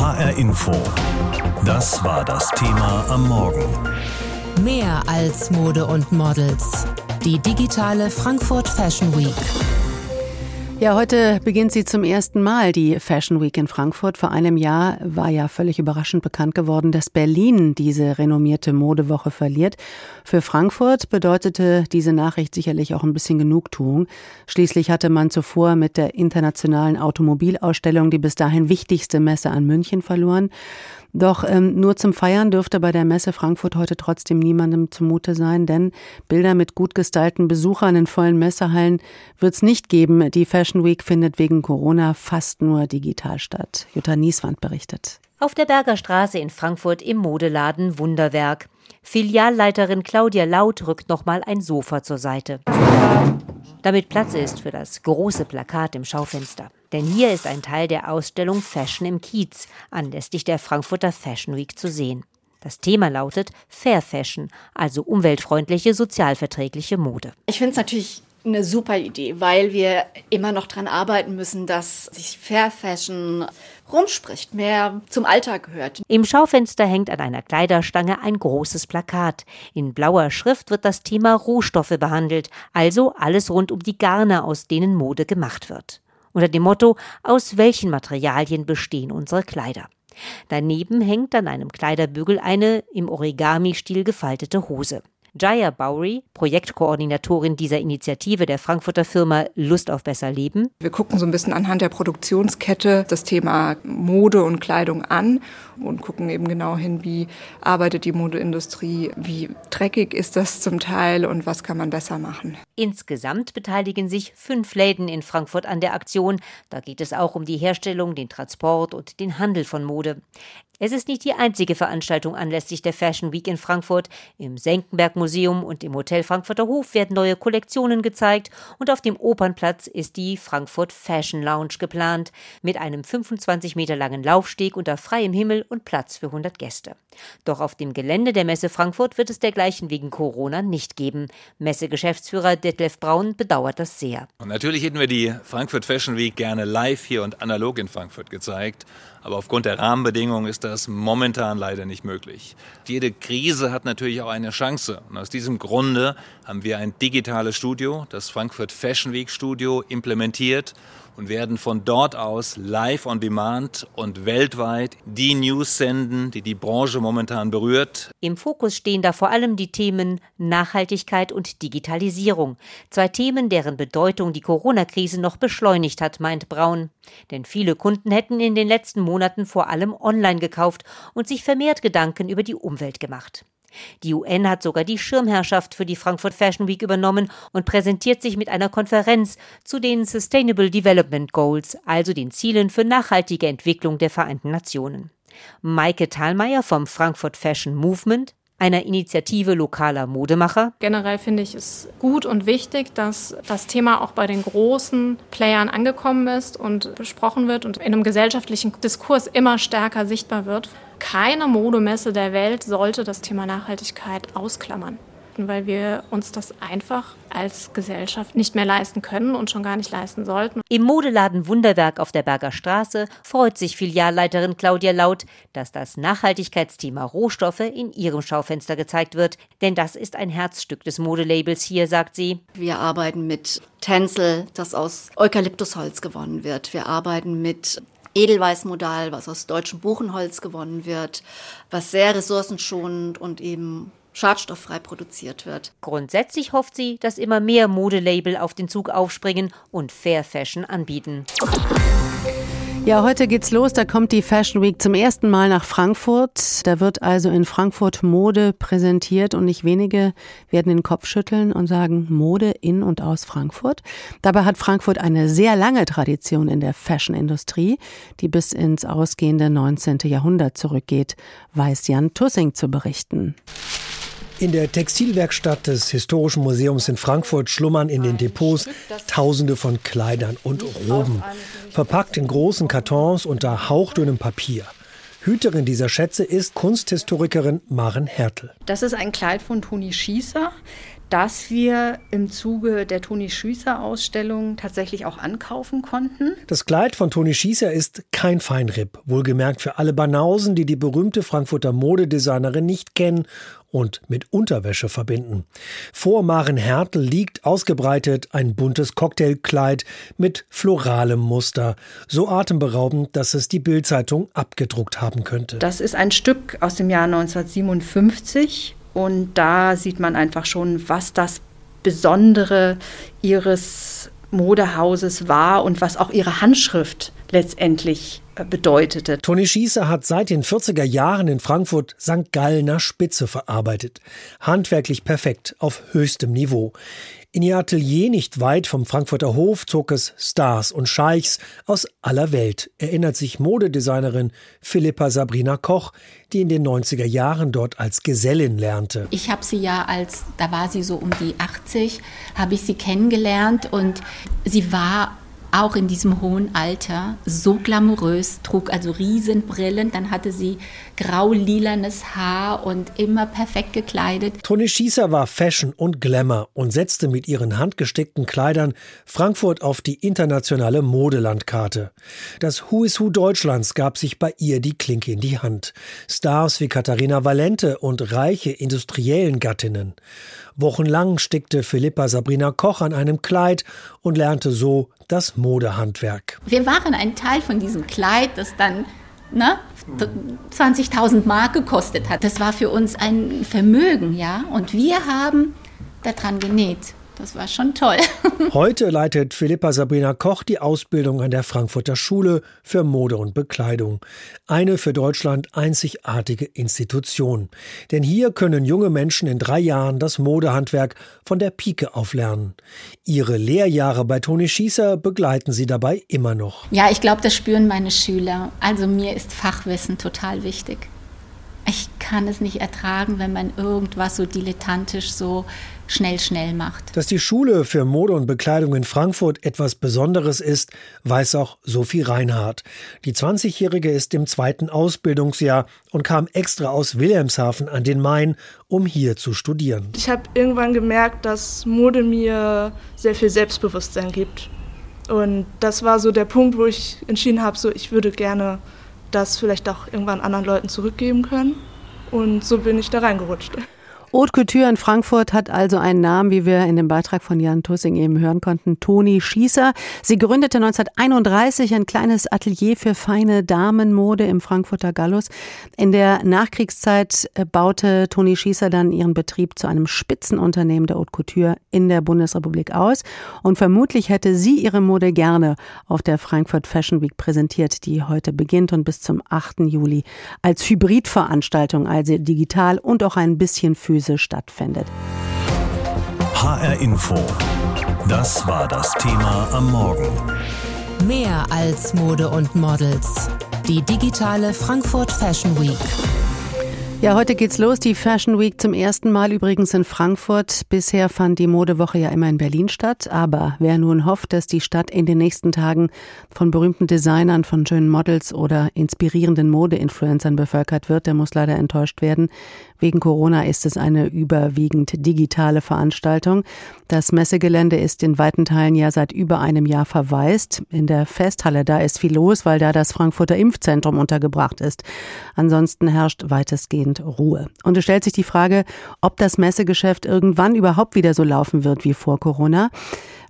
HR Info. Das war das Thema am Morgen. Mehr als Mode und Models. Die digitale Frankfurt Fashion Week. Ja, heute beginnt sie zum ersten Mal, die Fashion Week in Frankfurt. Vor einem Jahr war ja völlig überraschend bekannt geworden, dass Berlin diese renommierte Modewoche verliert. Für Frankfurt bedeutete diese Nachricht sicherlich auch ein bisschen Genugtuung. Schließlich hatte man zuvor mit der internationalen Automobilausstellung die bis dahin wichtigste Messe an München verloren. Doch ähm, nur zum Feiern dürfte bei der Messe Frankfurt heute trotzdem niemandem zumute sein, denn Bilder mit gut gestylten Besuchern in vollen Messehallen wird es nicht geben. Die Fashion Week findet wegen Corona fast nur digital statt. Jutta Nieswand berichtet. Auf der Berger Straße in Frankfurt im Modeladen Wunderwerk. Filialleiterin Claudia Laut rückt nochmal ein Sofa zur Seite. Damit Platz ist für das große Plakat im Schaufenster. Denn hier ist ein Teil der Ausstellung Fashion im Kiez, anlässlich der Frankfurter Fashion Week zu sehen. Das Thema lautet Fair Fashion, also umweltfreundliche, sozialverträgliche Mode. Ich finde es natürlich eine super Idee, weil wir immer noch daran arbeiten müssen, dass sich Fair Fashion rumspricht, mehr zum Alltag gehört. Im Schaufenster hängt an einer Kleiderstange ein großes Plakat. In blauer Schrift wird das Thema Rohstoffe behandelt, also alles rund um die Garne, aus denen Mode gemacht wird. Unter dem Motto, aus welchen Materialien bestehen unsere Kleider. Daneben hängt an einem Kleiderbügel eine im Origami-Stil gefaltete Hose. Jaya Bowery, Projektkoordinatorin dieser Initiative der Frankfurter Firma Lust auf besser Leben. Wir gucken so ein bisschen anhand der Produktionskette das Thema Mode und Kleidung an und gucken eben genau hin, wie arbeitet die Modeindustrie, wie dreckig ist das zum Teil und was kann man besser machen. Insgesamt beteiligen sich fünf Läden in Frankfurt an der Aktion. Da geht es auch um die Herstellung, den Transport und den Handel von Mode. Es ist nicht die einzige Veranstaltung anlässlich der Fashion Week in Frankfurt. Im Senckenberg Museum und im Hotel Frankfurter Hof werden neue Kollektionen gezeigt und auf dem Opernplatz ist die Frankfurt Fashion Lounge geplant mit einem 25 Meter langen Laufsteg unter freiem Himmel und Platz für 100 Gäste. Doch auf dem Gelände der Messe Frankfurt wird es dergleichen wegen Corona nicht geben. Messegeschäftsführer Detlef Braun bedauert das sehr. Und natürlich hätten wir die Frankfurt Fashion Week gerne live hier und analog in Frankfurt gezeigt. Aber aufgrund der Rahmenbedingungen ist das momentan leider nicht möglich. Jede Krise hat natürlich auch eine Chance. Und aus diesem Grunde haben wir ein digitales Studio, das Frankfurt Fashion Week Studio, implementiert und werden von dort aus live on demand und weltweit die News senden, die die Branche momentan berührt. Im Fokus stehen da vor allem die Themen Nachhaltigkeit und Digitalisierung. Zwei Themen, deren Bedeutung die Corona-Krise noch beschleunigt hat, meint Braun. Denn viele Kunden hätten in den letzten Monaten vor allem online gekauft und sich vermehrt Gedanken über die Umwelt gemacht. Die UN hat sogar die Schirmherrschaft für die Frankfurt Fashion Week übernommen und präsentiert sich mit einer Konferenz zu den Sustainable Development Goals, also den Zielen für nachhaltige Entwicklung der Vereinten Nationen. Maike Thalmeier vom Frankfurt Fashion Movement einer Initiative lokaler Modemacher. Generell finde ich es gut und wichtig, dass das Thema auch bei den großen Playern angekommen ist und besprochen wird und in einem gesellschaftlichen Diskurs immer stärker sichtbar wird. Keine Modemesse der Welt sollte das Thema Nachhaltigkeit ausklammern weil wir uns das einfach als Gesellschaft nicht mehr leisten können und schon gar nicht leisten sollten. Im Modeladen Wunderwerk auf der Berger Straße freut sich Filialleiterin Claudia Laut, dass das Nachhaltigkeitsthema Rohstoffe in ihrem Schaufenster gezeigt wird, denn das ist ein Herzstück des Modelabels hier, sagt sie. Wir arbeiten mit Tencel, das aus Eukalyptusholz gewonnen wird. Wir arbeiten mit Edelweißmodal, was aus deutschem Buchenholz gewonnen wird, was sehr ressourcenschonend und eben schadstofffrei produziert wird. Grundsätzlich hofft sie, dass immer mehr Modelabel auf den Zug aufspringen und Fair Fashion anbieten. Ja, heute geht's los. Da kommt die Fashion Week zum ersten Mal nach Frankfurt. Da wird also in Frankfurt Mode präsentiert und nicht wenige werden den Kopf schütteln und sagen Mode in und aus Frankfurt. Dabei hat Frankfurt eine sehr lange Tradition in der Fashion-Industrie, die bis ins ausgehende 19. Jahrhundert zurückgeht, weiß Jan Tussing zu berichten. In der Textilwerkstatt des Historischen Museums in Frankfurt schlummern in den Depots Tausende von Kleidern und Roben, verpackt in großen Kartons unter hauchdünnem Papier. Hüterin dieser Schätze ist Kunsthistorikerin Maren Hertel. Das ist ein Kleid von Toni Schießer. dass wir im Zuge der Toni Schießer Ausstellung tatsächlich auch ankaufen konnten. Das Kleid von Toni Schießer ist kein Feinripp, wohlgemerkt für alle Banausen, die die berühmte Frankfurter Modedesignerin nicht kennen und mit Unterwäsche verbinden. Vor Maren Hertel liegt ausgebreitet ein buntes Cocktailkleid mit floralem Muster, so atemberaubend, dass es die Bildzeitung abgedruckt haben könnte. Das ist ein Stück aus dem Jahr 1957 und da sieht man einfach schon, was das Besondere ihres Modehauses war und was auch ihre Handschrift letztendlich äh, bedeutete. Toni Schießer hat seit den 40er Jahren in Frankfurt St. Gallner Spitze verarbeitet. Handwerklich perfekt, auf höchstem Niveau. In ihr Atelier nicht weit vom Frankfurter Hof zog es Stars und Scheichs aus aller Welt, erinnert sich Modedesignerin Philippa Sabrina Koch, die in den 90er Jahren dort als Gesellin lernte. Ich habe sie ja als, da war sie so um die 80, habe ich sie kennengelernt und sie war auch in diesem hohen Alter so glamourös, trug also Riesenbrillen, dann hatte sie grau-lilanes Haar und immer perfekt gekleidet. Toni Schießer war Fashion und Glamour und setzte mit ihren handgestickten Kleidern Frankfurt auf die internationale Modelandkarte. Das Who is Who Deutschlands gab sich bei ihr die Klinke in die Hand. Stars wie Katharina Valente und reiche industriellen Gattinnen. Wochenlang stickte Philippa Sabrina Koch an einem Kleid und lernte so das Modehandwerk. Wir waren ein Teil von diesem Kleid, das dann ne, 20.000 Mark gekostet hat. Das war für uns ein Vermögen, ja. Und wir haben daran genäht. Das war schon toll. Heute leitet Philippa Sabrina Koch die Ausbildung an der Frankfurter Schule für Mode und Bekleidung. Eine für Deutschland einzigartige Institution. Denn hier können junge Menschen in drei Jahren das Modehandwerk von der Pike auflernen. Ihre Lehrjahre bei Toni Schießer begleiten sie dabei immer noch. Ja, ich glaube, das spüren meine Schüler. Also mir ist Fachwissen total wichtig. Ich kann es nicht ertragen, wenn man irgendwas so dilettantisch so schnell, schnell macht. Dass die Schule für Mode und Bekleidung in Frankfurt etwas Besonderes ist, weiß auch Sophie Reinhardt. Die 20-Jährige ist im zweiten Ausbildungsjahr und kam extra aus Wilhelmshaven an den Main, um hier zu studieren. Ich habe irgendwann gemerkt, dass Mode mir sehr viel Selbstbewusstsein gibt. Und das war so der Punkt, wo ich entschieden habe, so ich würde gerne das vielleicht auch irgendwann anderen Leuten zurückgeben können. Und so bin ich da reingerutscht. Haute Couture in Frankfurt hat also einen Namen, wie wir in dem Beitrag von Jan Tussing eben hören konnten, Toni Schießer. Sie gründete 1931 ein kleines Atelier für feine Damenmode im Frankfurter Gallus. In der Nachkriegszeit äh, baute Toni Schießer dann ihren Betrieb zu einem Spitzenunternehmen der Haute Couture in der Bundesrepublik aus. Und vermutlich hätte sie ihre Mode gerne auf der Frankfurt Fashion Week präsentiert, die heute beginnt und bis zum 8. Juli als Hybridveranstaltung, also digital und auch ein bisschen physisch Analyse stattfindet. HR Info. Das war das Thema am Morgen. Mehr als Mode und Models. Die digitale Frankfurt Fashion Week. Ja, heute geht's los. Die Fashion Week zum ersten Mal übrigens in Frankfurt. Bisher fand die Modewoche ja immer in Berlin statt. Aber wer nun hofft, dass die Stadt in den nächsten Tagen von berühmten Designern, von schönen Models oder inspirierenden Modeinfluencern bevölkert wird, der muss leider enttäuscht werden. Wegen Corona ist es eine überwiegend digitale Veranstaltung. Das Messegelände ist in weiten Teilen ja seit über einem Jahr verwaist. In der Festhalle, da ist viel los, weil da das Frankfurter Impfzentrum untergebracht ist. Ansonsten herrscht weitestgehend Ruhe. Und es stellt sich die Frage, ob das Messegeschäft irgendwann überhaupt wieder so laufen wird wie vor Corona.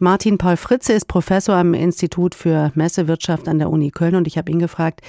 Martin Paul Fritze ist Professor am Institut für Messewirtschaft an der Uni Köln und ich habe ihn gefragt,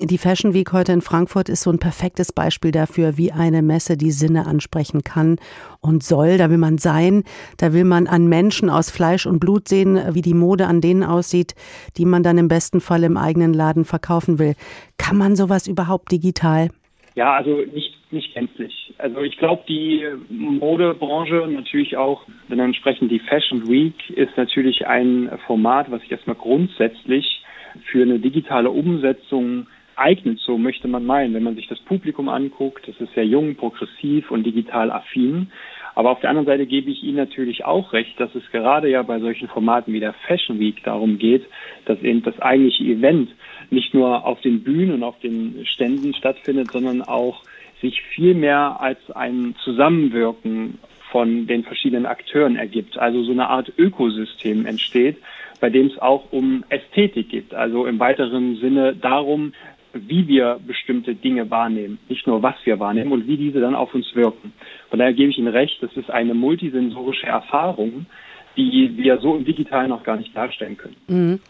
die Fashion Week heute in Frankfurt ist so ein perfektes Beispiel dafür, wie eine Messe die Sinne ansprechen kann und soll. Da will man sein, da will man an Menschen aus Fleisch und Blut sehen, wie die Mode an denen aussieht, die man dann im besten Fall im eigenen Laden verkaufen will. Kann man sowas überhaupt digital? Ja, also nicht, nicht gänzlich. Also ich glaube, die Modebranche natürlich auch dann entsprechend die Fashion Week ist natürlich ein Format, was sich erstmal grundsätzlich für eine digitale Umsetzung eignet, so möchte man meinen. Wenn man sich das Publikum anguckt, das ist sehr jung, progressiv und digital affin. Aber auf der anderen Seite gebe ich Ihnen natürlich auch recht, dass es gerade ja bei solchen Formaten wie der Fashion Week darum geht, dass eben das eigentliche Event nicht nur auf den Bühnen und auf den Ständen stattfindet, sondern auch sich viel mehr als ein Zusammenwirken von den verschiedenen Akteuren ergibt. Also so eine Art Ökosystem entsteht, bei dem es auch um Ästhetik geht. Also im weiteren Sinne darum, wie wir bestimmte Dinge wahrnehmen, nicht nur was wir wahrnehmen und wie diese dann auf uns wirken. Von daher gebe ich Ihnen recht, das ist eine multisensorische Erfahrung, die wir so im Digitalen noch gar nicht darstellen können. Mhm.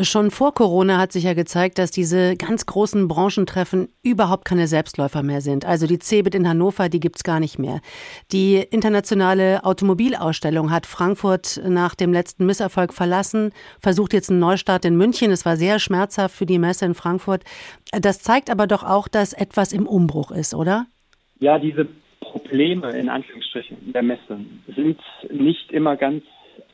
Schon vor Corona hat sich ja gezeigt, dass diese ganz großen Branchentreffen überhaupt keine Selbstläufer mehr sind. Also die CeBIT in Hannover, die gibt's gar nicht mehr. Die internationale Automobilausstellung hat Frankfurt nach dem letzten Misserfolg verlassen, versucht jetzt einen Neustart in München. Es war sehr schmerzhaft für die Messe in Frankfurt. Das zeigt aber doch auch, dass etwas im Umbruch ist, oder? Ja, diese Probleme in Anführungsstrichen der Messe sind nicht immer ganz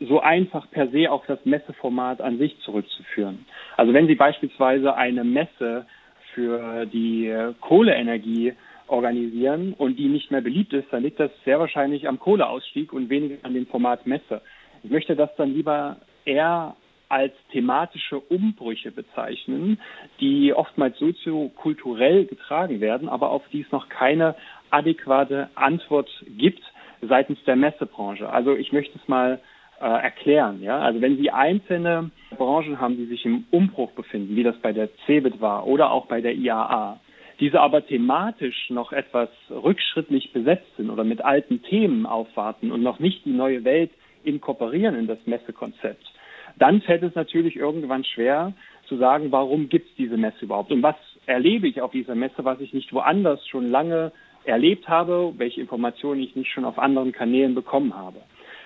so einfach per se auf das Messeformat an sich zurückzuführen. Also wenn Sie beispielsweise eine Messe für die Kohleenergie organisieren und die nicht mehr beliebt ist, dann liegt das sehr wahrscheinlich am Kohleausstieg und weniger an dem Format Messe. Ich möchte das dann lieber eher als thematische Umbrüche bezeichnen, die oftmals soziokulturell getragen werden, aber auf die es noch keine adäquate Antwort gibt seitens der Messebranche. Also ich möchte es mal äh, erklären. Ja? Also wenn Sie einzelne Branchen haben, die sich im Umbruch befinden, wie das bei der CeBIT war oder auch bei der IAA, diese aber thematisch noch etwas rückschrittlich besetzt sind oder mit alten Themen aufwarten und noch nicht die neue Welt inkorporieren in das Messekonzept, dann fällt es natürlich irgendwann schwer zu sagen, warum gibt es diese Messe überhaupt und was erlebe ich auf dieser Messe, was ich nicht woanders schon lange erlebt habe, welche Informationen ich nicht schon auf anderen Kanälen bekommen habe.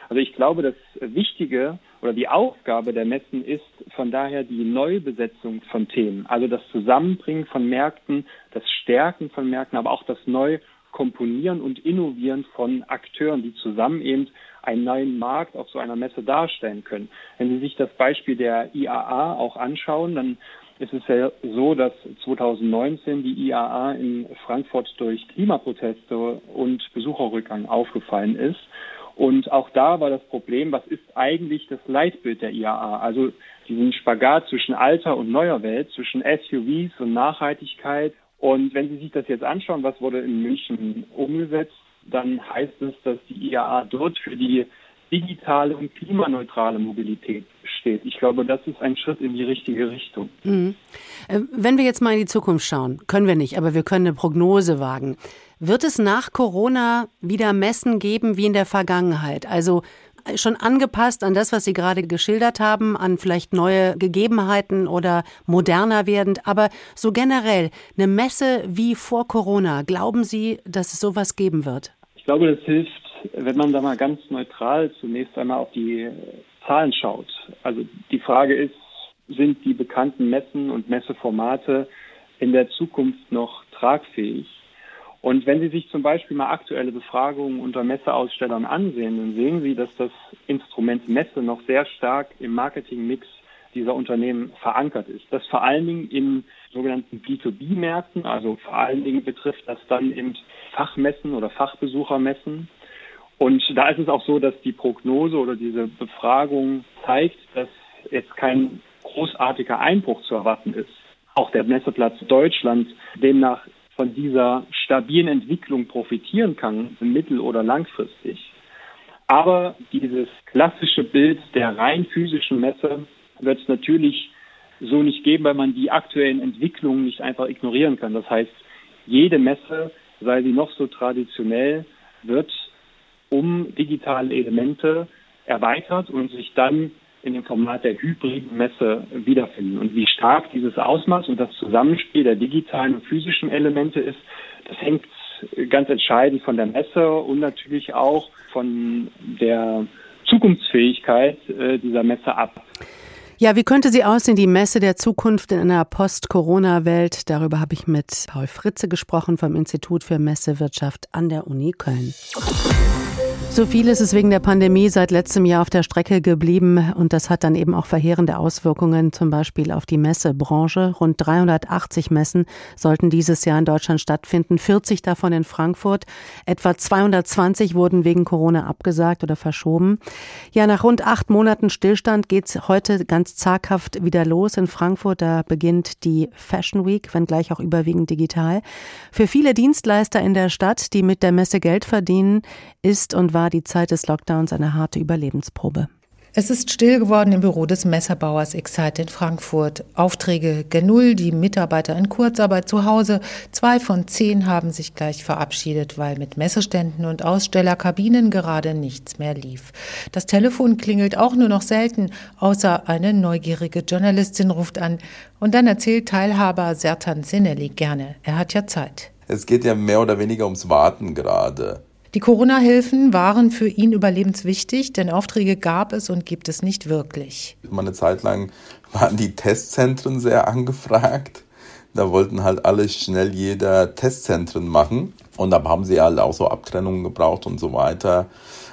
Also ich glaube, das Wichtige oder die Aufgabe der Messen ist von daher die Neubesetzung von Themen, also das Zusammenbringen von Märkten, das Stärken von Märkten, aber auch das Neukomponieren und Innovieren von Akteuren, die zusammen eben einen neuen Markt auf so einer Messe darstellen können. Wenn Sie sich das Beispiel der IAA auch anschauen, dann ist es ja so, dass 2019 die IAA in Frankfurt durch Klimaproteste und Besucherrückgang aufgefallen ist. Und auch da war das Problem, was ist eigentlich das Leitbild der IAA? Also diesen Spagat zwischen alter und neuer Welt, zwischen SUVs und Nachhaltigkeit. Und wenn Sie sich das jetzt anschauen, was wurde in München umgesetzt, dann heißt es, dass die IAA dort für die digitale und klimaneutrale Mobilität steht. Ich glaube, das ist ein Schritt in die richtige Richtung. Mhm. Äh, wenn wir jetzt mal in die Zukunft schauen, können wir nicht, aber wir können eine Prognose wagen. Wird es nach Corona wieder Messen geben wie in der Vergangenheit? Also äh, schon angepasst an das, was Sie gerade geschildert haben, an vielleicht neue Gegebenheiten oder moderner werdend, aber so generell eine Messe wie vor Corona, glauben Sie, dass es sowas geben wird? Ich glaube, das hilft, wenn man da mal ganz neutral zunächst einmal auf die Zahlen schaut. Also die Frage ist, sind die bekannten Messen und Messeformate in der Zukunft noch tragfähig? Und wenn Sie sich zum Beispiel mal aktuelle Befragungen unter Messeausstellern ansehen, dann sehen Sie, dass das Instrument Messe noch sehr stark im Marketingmix dieser Unternehmen verankert ist. Das vor allen Dingen in sogenannten B2B-Märkten, also vor allen Dingen betrifft das dann eben Fachmessen oder Fachbesuchermessen. Und da ist es auch so, dass die Prognose oder diese Befragung zeigt, dass jetzt kein großartiger Einbruch zu erwarten ist. Auch der Messeplatz Deutschland demnach von dieser stabilen Entwicklung profitieren kann, mittel- oder langfristig. Aber dieses klassische Bild der rein physischen Messe wird es natürlich so nicht geben, weil man die aktuellen Entwicklungen nicht einfach ignorieren kann. Das heißt, jede Messe, sei sie noch so traditionell, wird um digitale Elemente erweitert und sich dann in dem Format der hybriden Messe wiederfinden. Und wie stark dieses Ausmaß und das Zusammenspiel der digitalen und physischen Elemente ist, das hängt ganz entscheidend von der Messe und natürlich auch von der Zukunftsfähigkeit äh, dieser Messe ab. Ja, wie könnte sie aussehen, die Messe der Zukunft in einer Post-Corona-Welt? Darüber habe ich mit Paul Fritze gesprochen vom Institut für Messewirtschaft an der Uni Köln. So viel ist es wegen der Pandemie seit letztem Jahr auf der Strecke geblieben und das hat dann eben auch verheerende Auswirkungen zum Beispiel auf die Messebranche. Rund 380 Messen sollten dieses Jahr in Deutschland stattfinden, 40 davon in Frankfurt. Etwa 220 wurden wegen Corona abgesagt oder verschoben. Ja, nach rund acht Monaten Stillstand geht's heute ganz zaghaft wieder los in Frankfurt. Da beginnt die Fashion Week, wenngleich auch überwiegend digital. Für viele Dienstleister in der Stadt, die mit der Messe Geld verdienen, ist und war war die Zeit des Lockdowns eine harte Überlebensprobe. Es ist still geworden im Büro des Messerbauers Excite in Frankfurt. Aufträge gen Null, die Mitarbeiter in Kurzarbeit zu Hause. Zwei von zehn haben sich gleich verabschiedet, weil mit Messeständen und Ausstellerkabinen gerade nichts mehr lief. Das Telefon klingelt auch nur noch selten, außer eine neugierige Journalistin ruft an. Und dann erzählt Teilhaber Sertan Sinelli gerne. Er hat ja Zeit. Es geht ja mehr oder weniger ums Warten gerade. Die Corona-Hilfen waren für ihn überlebenswichtig, denn Aufträge gab es und gibt es nicht wirklich. Mal eine Zeit lang waren die Testzentren sehr angefragt. Da wollten halt alle schnell jeder Testzentren machen. Und da haben sie halt auch so Abtrennungen gebraucht und so weiter.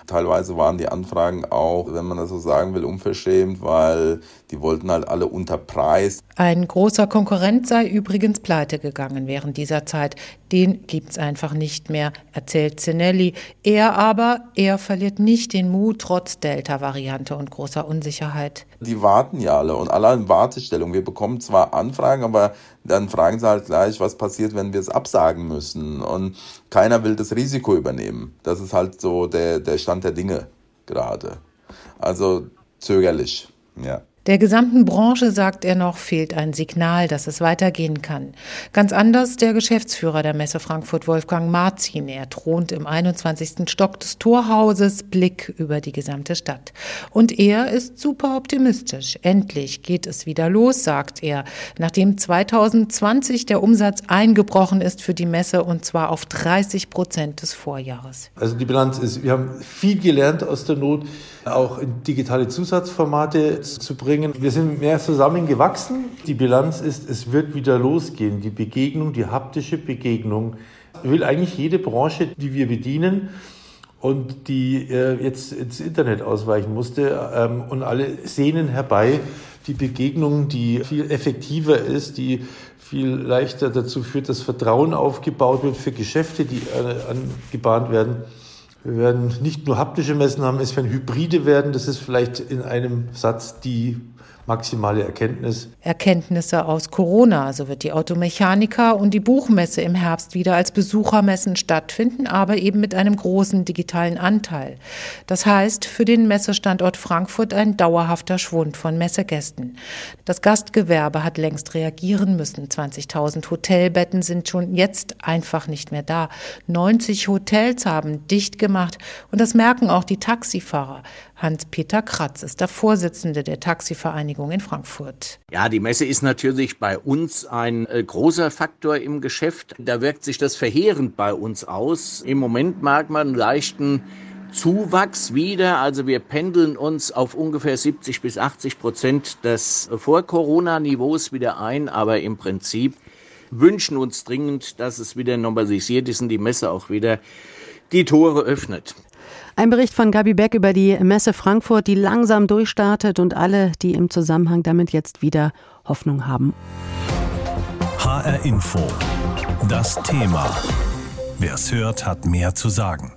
Teilweise waren die Anfragen auch, wenn man das so sagen will, unverschämt, weil die wollten halt alle unter Preis. Ein großer Konkurrent sei übrigens pleite gegangen während dieser Zeit. Den gibt's einfach nicht mehr, erzählt Zinelli. Er aber, er verliert nicht den Mut trotz Delta-Variante und großer Unsicherheit. Die warten ja alle und alle in Wartestellung. Wir bekommen zwar Anfragen, aber dann fragen sie halt gleich, was passiert, wenn wir es absagen müssen. Und keiner will das Risiko übernehmen. Das ist halt so der, der Stand der Dinge gerade. Also zögerlich, ja. Der gesamten Branche, sagt er noch, fehlt ein Signal, dass es weitergehen kann. Ganz anders der Geschäftsführer der Messe Frankfurt, Wolfgang Marzin. Er thront im 21. Stock des Torhauses, Blick über die gesamte Stadt. Und er ist super optimistisch. Endlich geht es wieder los, sagt er, nachdem 2020 der Umsatz eingebrochen ist für die Messe und zwar auf 30 Prozent des Vorjahres. Also die Bilanz ist, wir haben viel gelernt aus der Not, auch in digitale Zusatzformate zu bringen. Wir sind mehr zusammengewachsen. Die Bilanz ist, es wird wieder losgehen. Die Begegnung, die haptische Begegnung will eigentlich jede Branche, die wir bedienen und die äh, jetzt ins Internet ausweichen musste ähm, und alle sehnen herbei die Begegnung, die viel effektiver ist, die viel leichter dazu führt, dass Vertrauen aufgebaut wird für Geschäfte, die äh, angebahnt werden. Wir werden nicht nur haptische Messen haben, es werden Hybride werden. Das ist vielleicht in einem Satz die maximale Erkenntnis. Erkenntnisse aus Corona. So wird die Automechaniker und die Buchmesse im Herbst wieder als Besuchermessen stattfinden, aber eben mit einem großen digitalen Anteil. Das heißt für den Messestandort Frankfurt ein dauerhafter Schwund von Messegästen. Das Gastgewerbe hat längst reagieren müssen. 20.000 Hotelbetten sind schon jetzt einfach nicht mehr da. 90 Hotels haben dicht gemacht und das merken auch die Taxifahrer. Hans-Peter Kratz ist der Vorsitzende der Taxivereinigung in Frankfurt. Ja, die Messe ist natürlich bei uns ein äh, großer Faktor im Geschäft. Da wirkt sich das verheerend bei uns aus. Im Moment mag man leichten Zuwachs wieder. Also wir pendeln uns auf ungefähr 70 bis 80 Prozent des Vor-Corona-Niveaus wieder ein. Aber im Prinzip wünschen uns dringend, dass es wieder normalisiert ist und die Messe auch wieder die Tore öffnet. Ein Bericht von Gabi Beck über die Messe Frankfurt, die langsam durchstartet und alle, die im Zusammenhang damit jetzt wieder Hoffnung haben. HR Info. Das Thema. Wer es hört, hat mehr zu sagen.